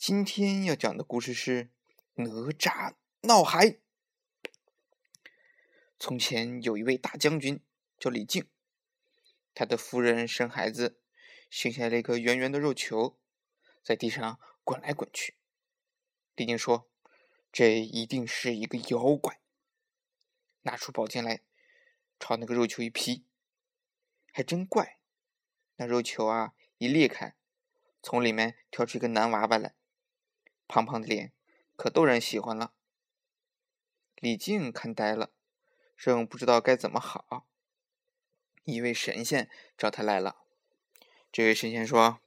今天要讲的故事是《哪吒闹海》。从前有一位大将军叫李靖，他的夫人生孩子，生下了一个圆圆的肉球，在地上滚来滚去。李靖说：“这一定是一个妖怪。”拿出宝剑来，朝那个肉球一劈，还真怪，那肉球啊一裂开，从里面跳出一个男娃娃来。胖胖的脸可逗人喜欢了。李靖看呆了，正不知道该怎么好。一位神仙找他来了。这位神仙说：“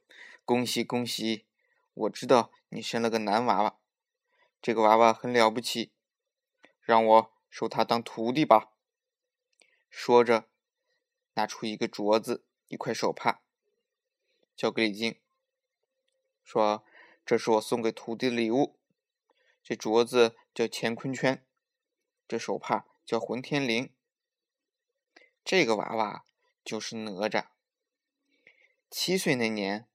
恭喜恭喜！我知道你生了个男娃娃，这个娃娃很了不起，让我收他当徒弟吧。”说着，拿出一个镯子、一块手帕，交给李靖，说。这是我送给徒弟的礼物。这镯子叫乾坤圈，这手帕叫混天绫。这个娃娃就是哪吒。七岁那年，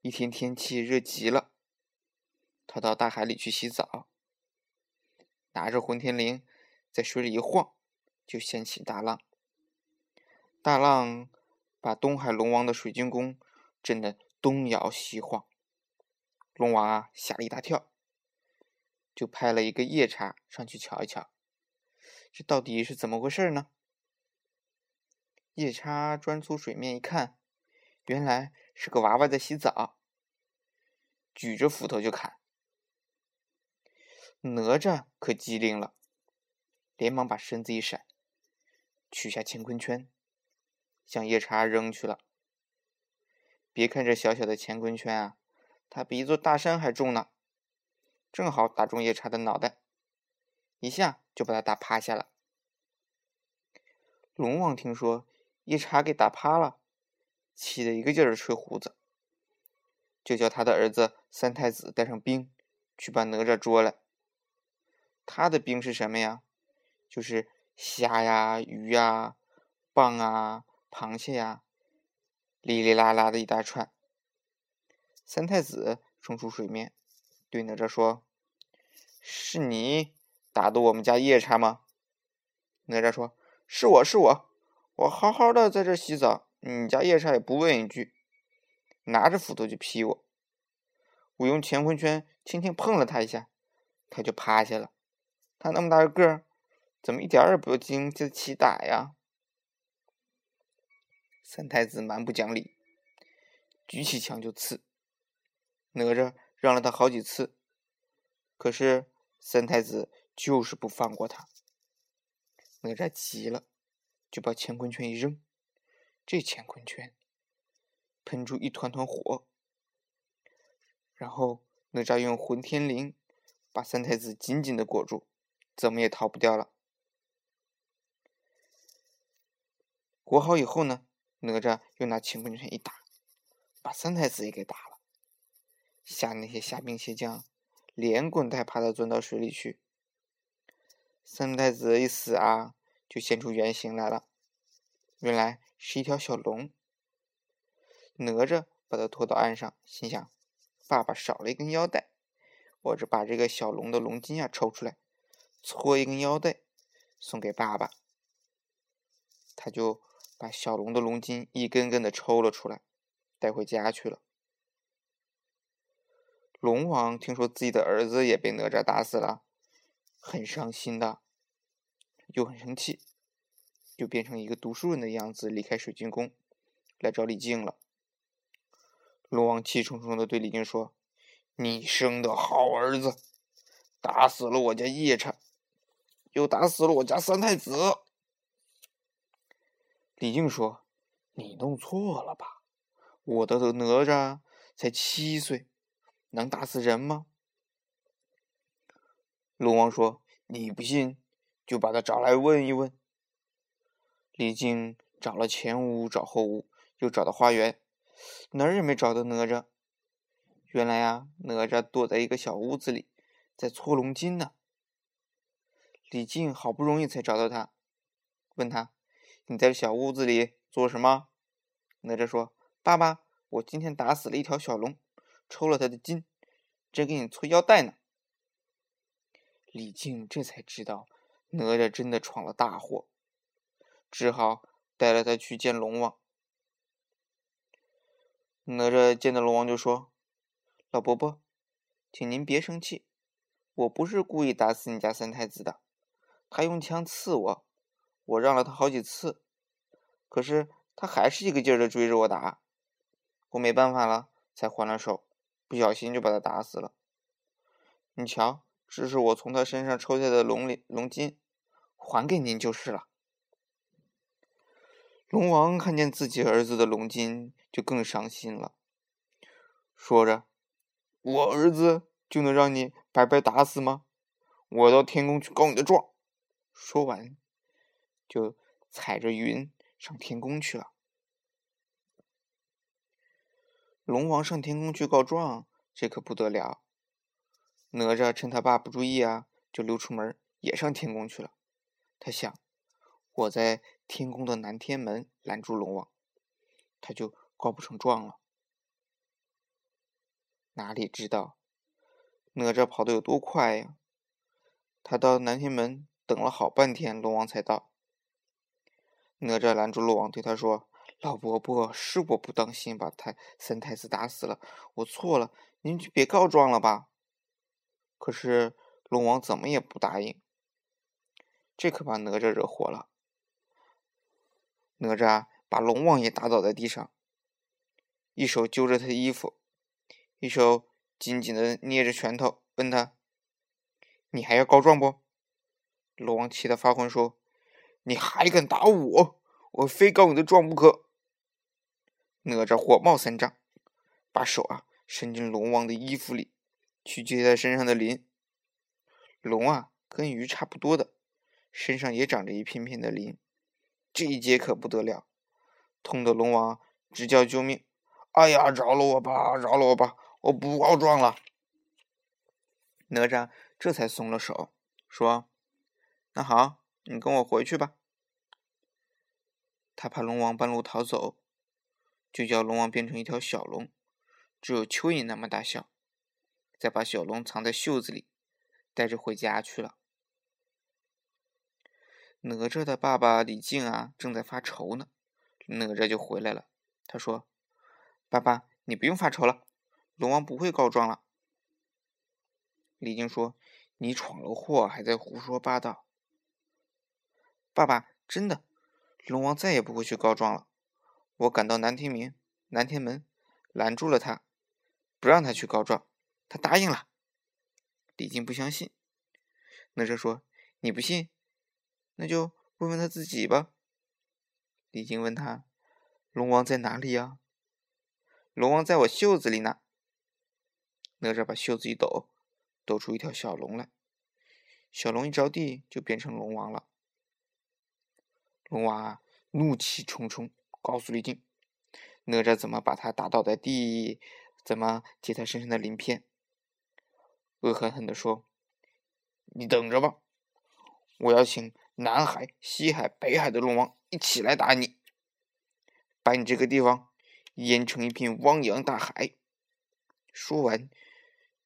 一天天气热极了，他到大海里去洗澡，拿着混天绫在水里一晃，就掀起大浪。大浪把东海龙王的水晶宫震得东摇西晃。龙王啊，吓了一大跳，就派了一个夜叉上去瞧一瞧，这到底是怎么回事呢？夜叉钻出水面一看，原来是个娃娃在洗澡，举着斧头就砍。哪吒可机灵了，连忙把身子一闪，取下乾坤圈，向夜叉扔去了。别看这小小的乾坤圈啊！它比一座大山还重呢，正好打中夜叉的脑袋，一下就把他打趴下了。龙王听说夜叉给打趴了，气得一个劲儿吹胡子，就叫他的儿子三太子带上兵去把哪吒捉来。他的兵是什么呀？就是虾呀、鱼呀、蚌啊、螃蟹呀，哩哩啦啦的一大串。三太子冲出水面，对哪吒说：“是你打的我们家夜叉吗？”哪吒说：“是我是我，我好好的在这洗澡，你家夜叉也不问一句，拿着斧头就劈我。我用乾坤圈轻轻碰了他一下，他就趴下了。他那么大个个，怎么一点也不经得起打呀？”三太子蛮不讲理，举起枪就刺。哪吒让了他好几次，可是三太子就是不放过他。哪吒急了，就把乾坤圈一扔，这乾坤圈喷出一团团火，然后哪吒用混天绫把三太子紧紧的裹住，怎么也逃不掉了。裹好以后呢，哪吒又拿乾坤圈一打，把三太子也给打了。吓那些虾兵蟹将，连滚带爬的钻到水里去。三太子一死啊，就现出原形来了，原来是一条小龙。哪吒把他拖到岸上，心想：爸爸少了一根腰带，我这把这个小龙的龙筋啊抽出来，搓一根腰带送给爸爸。他就把小龙的龙筋一根根的抽了出来，带回家去了。龙王听说自己的儿子也被哪吒打死了，很伤心的，又很生气，就变成一个读书人的样子离开水晶宫，来找李靖了。龙王气冲冲的对李靖说：“你生的好儿子，打死了我家夜叉，又打死了我家三太子。”李靖说：“你弄错了吧？我的哪吒才七岁。”能打死人吗？龙王说：“你不信，就把他找来问一问。”李靖找了前屋，找后屋，又找到花园，哪儿也没找到哪吒。原来呀，哪吒躲在一个小屋子里，在搓龙筋呢。李靖好不容易才找到他，问他：“你在小屋子里做什么？”哪吒说：“爸爸，我今天打死了一条小龙。”抽了他的筋，正给你搓腰带呢。李靖这才知道哪吒真的闯了大祸，只好带了他去见龙王。哪吒见到龙王就说：“老伯伯，请您别生气，我不是故意打死你家三太子的。他用枪刺我，我让了他好几次，可是他还是一个劲儿的追着我打，我没办法了，才还了手，不小心就把他打死了。你瞧。”这是我从他身上抽下的龙鳞龙筋，还给您就是了。龙王看见自己儿子的龙筋，就更伤心了，说着：“我儿子就能让你白白打死吗？我到天宫去告你的状。”说完，就踩着云上天宫去了。龙王上天宫去告状，这可不得了。哪吒趁他爸不注意啊，就溜出门，也上天宫去了。他想，我在天宫的南天门拦住龙王，他就告不成状了。哪里知道，哪吒跑得有多快呀？他到南天门等了好半天，龙王才到。哪吒拦住龙王，对他说：“老伯伯，是我不当心，把太三太子打死了，我错了，您就别告状了吧。”可是龙王怎么也不答应，这可把哪吒惹火了。哪吒把龙王也打倒在地上，一手揪着他的衣服，一手紧紧的捏着拳头，问他：“你还要告状不？”龙王气得发昏，说：“你还敢打我？我非告你的状不可！”哪吒火冒三丈，把手啊伸进龙王的衣服里。去接他身上的鳞。龙啊，跟鱼差不多的，身上也长着一片片的鳞。这一接可不得了，痛得龙王直叫救命！哎呀，饶了我吧，饶了我吧，我不告状了。哪吒这才松了手，说：“那好，你跟我回去吧。”他怕龙王半路逃走，就叫龙王变成一条小龙，只有蚯蚓那么大小。再把小龙藏在袖子里，带着回家去了。哪吒的爸爸李靖啊，正在发愁呢，哪吒就回来了。他说：“爸爸，你不用发愁了，龙王不会告状了。”李靖说：“你闯了祸，还在胡说八道。”爸爸，真的，龙王再也不会去告状了。我赶到南天明、南天门，拦住了他，不让他去告状。他答应了，李靖不相信。哪吒说：“你不信，那就问问他自己吧。”李靖问他：“龙王在哪里呀？”“龙王在我袖子里呢。”哪吒把袖子一抖，抖出一条小龙来。小龙一着地，就变成龙王了。龙王，怒气冲冲，告诉李靖：“哪吒怎么把他打倒在地？怎么解他身上的鳞片？”恶狠狠地说：“你等着吧，我要请南海、西海、北海的龙王一起来打你，把你这个地方淹成一片汪洋大海。”说完，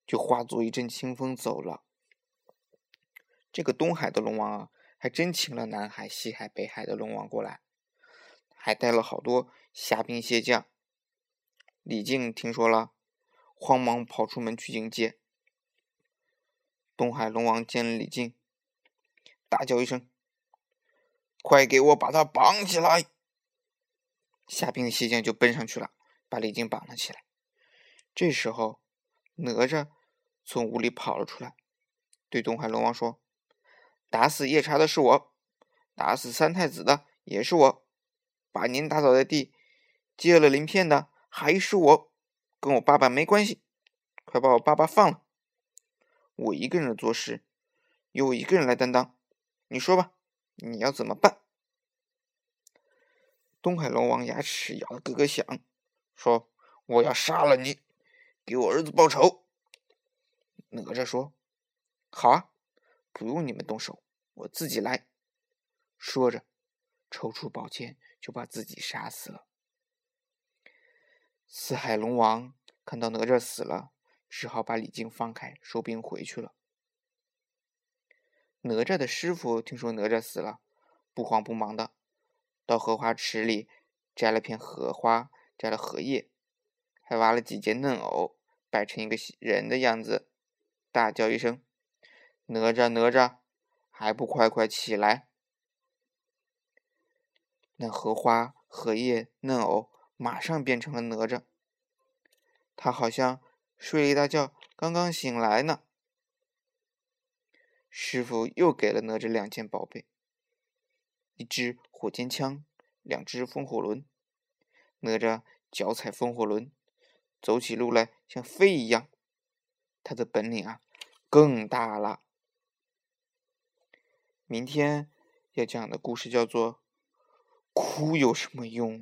就化作一阵清风走了。这个东海的龙王啊，还真请了南海、西海、北海的龙王过来，还带了好多虾兵蟹将。李靖听说了，慌忙跑出门去迎接。东海龙王见了李靖，大叫一声：“快给我把他绑起来！”虾兵蟹将就奔上去了，把李靖绑了起来。这时候，哪吒从屋里跑了出来，对东海龙王说：“打死夜叉的是我，打死三太子的也是我，把您打倒在地，接了鳞片的还是我，跟我爸爸没关系，快把我爸爸放了。”我一个人做事，由我一个人来担当。你说吧，你要怎么办？东海龙王牙齿咬得咯咯响，说：“我要杀了你，给我儿子报仇。”哪吒说：“好啊，不用你们动手，我自己来。”说着，抽出宝剑就把自己杀死了。四海龙王看到哪吒死了，只好把李靖放开，收兵回去了。哪吒的师傅听说哪吒死了，不慌不忙的到荷花池里摘了片荷花，摘了荷叶，还挖了几节嫩藕，摆成一个人的样子，大叫一声：“哪吒，哪吒，还不快快起来！”那荷花、荷叶、嫩藕马上变成了哪吒，他好像睡了一大觉，刚刚醒来呢。师傅又给了哪吒两件宝贝：一支火尖枪，两只风火轮。哪吒脚踩风火轮，走起路来像飞一样。他的本领啊，更大了。明天要讲的故事叫做《哭有什么用》。